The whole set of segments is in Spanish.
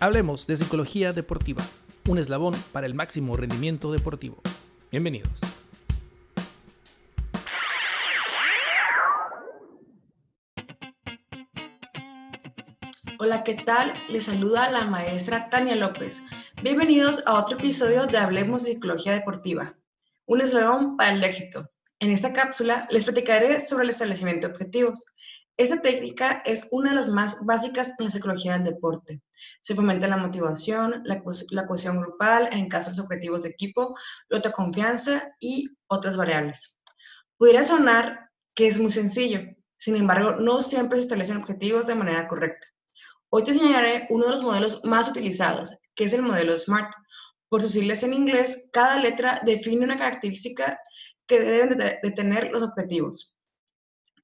Hablemos de psicología deportiva, un eslabón para el máximo rendimiento deportivo. Bienvenidos. Hola, ¿qué tal? Les saluda la maestra Tania López. Bienvenidos a otro episodio de Hablemos de Psicología Deportiva, un eslabón para el éxito. En esta cápsula les platicaré sobre el establecimiento de objetivos. Esta técnica es una de las más básicas en la psicología del deporte. Se fomenta la motivación, la, cohesión grupal en casos objetivos de equipo, la autoconfianza y otras variables. Pudiera sonar que es muy sencillo, sin embargo, no siempre se establecen objetivos de manera correcta. Hoy te enseñaré uno de los modelos más utilizados, que es el modelo SMART. Por sus siglas en inglés, cada letra define una característica que deben de tener los objetivos.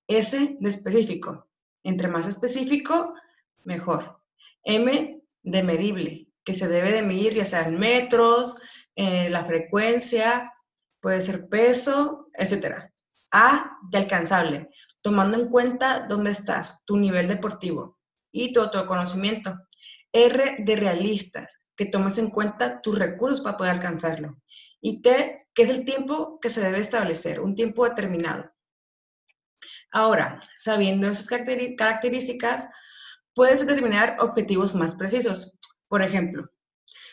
S de específico. Entre más específico, mejor. M de medible, que se debe de medir ya sea en metros, la frecuencia, puede ser peso, etc. A de alcanzable, tomando en cuenta dónde estás, tu nivel deportivo y tu autoconocimiento. R de realistas, que tomes en cuenta tus recursos para poder alcanzarlo. Y T, que es el tiempo que se debe establecer, un tiempo determinado. Ahora, sabiendo esas características, puedes determinar objetivos más precisos. Por ejemplo,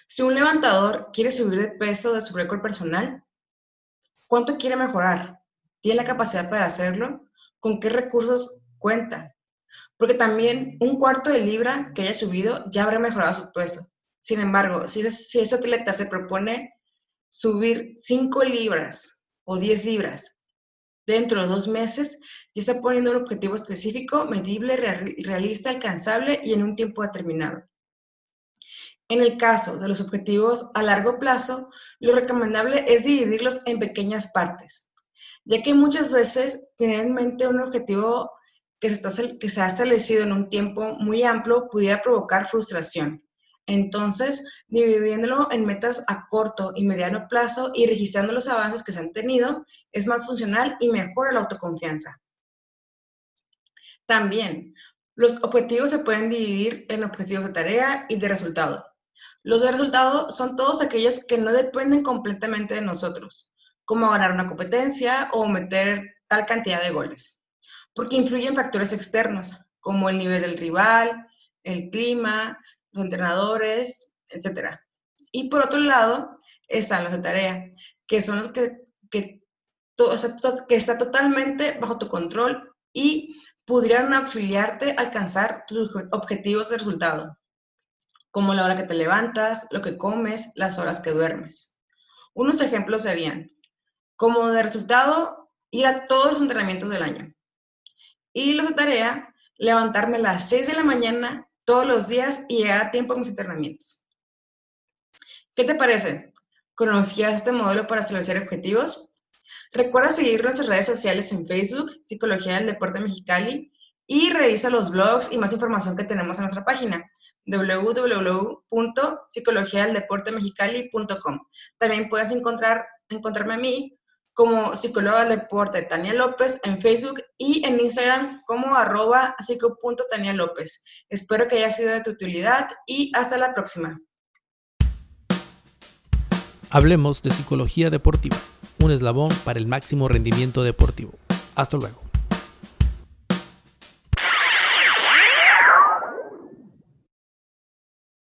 si un levantador quiere subir de peso de su récord personal, ¿cuánto quiere mejorar? ¿Tiene la capacidad para hacerlo? ¿Con qué recursos cuenta? Porque también un cuarto de libra que haya subido ya habrá mejorado su peso. Sin embargo, si, ese atleta se propone subir 5 libras o 10 libras dentro de dos meses, ya está poniendo un objetivo específico, medible, realista, alcanzable y en un tiempo determinado. En el caso de los objetivos a largo plazo, lo recomendable es dividirlos en pequeñas partes, ya que muchas veces tener en mente un objetivo que se, está, que se ha establecido en un tiempo muy amplio pudiera provocar frustración. Entonces, dividiéndolo en metas a corto y mediano plazo y registrando los avances que se han tenido, es más funcional y mejora la autoconfianza. También, los objetivos se pueden dividir en objetivos de tarea y de resultado. Los de resultado son todos aquellos que no dependen completamente de nosotros, como ganar una competencia o meter tal cantidad de goles, porque influyen factores externos, como el nivel del rival, el clima, los entrenadores, etc. Y por otro lado están los de tarea, que son los que, que, está totalmente bajo tu control y pudieran auxiliarte a alcanzar tus objetivos de resultado, como la hora que te levantas, lo que comes, las horas que duermes. Unos ejemplos serían, como de resultado, ir a todos los entrenamientos del año. Y los de tarea, levantarme a las 6 de la mañana todos los días y a tiempo a mis entrenamientos. ¿Qué te parece? ¿Conocías este modelo para establecer objetivos? Recuerda seguir nuestras redes sociales en Facebook, Psicología del Deporte Mexicali, y revisa los blogs y más información que tenemos en nuestra página www.psicologiadeldeportemexicali.com. También puedes encontrar, encontrarme a mí como psicóloga del deporte Tania López en Facebook y en Instagram como arroba psico.tania López. Espero que haya sido de tu utilidad y hasta la próxima. Hablemos de psicología deportiva, un eslabón para el máximo rendimiento deportivo. Hasta luego.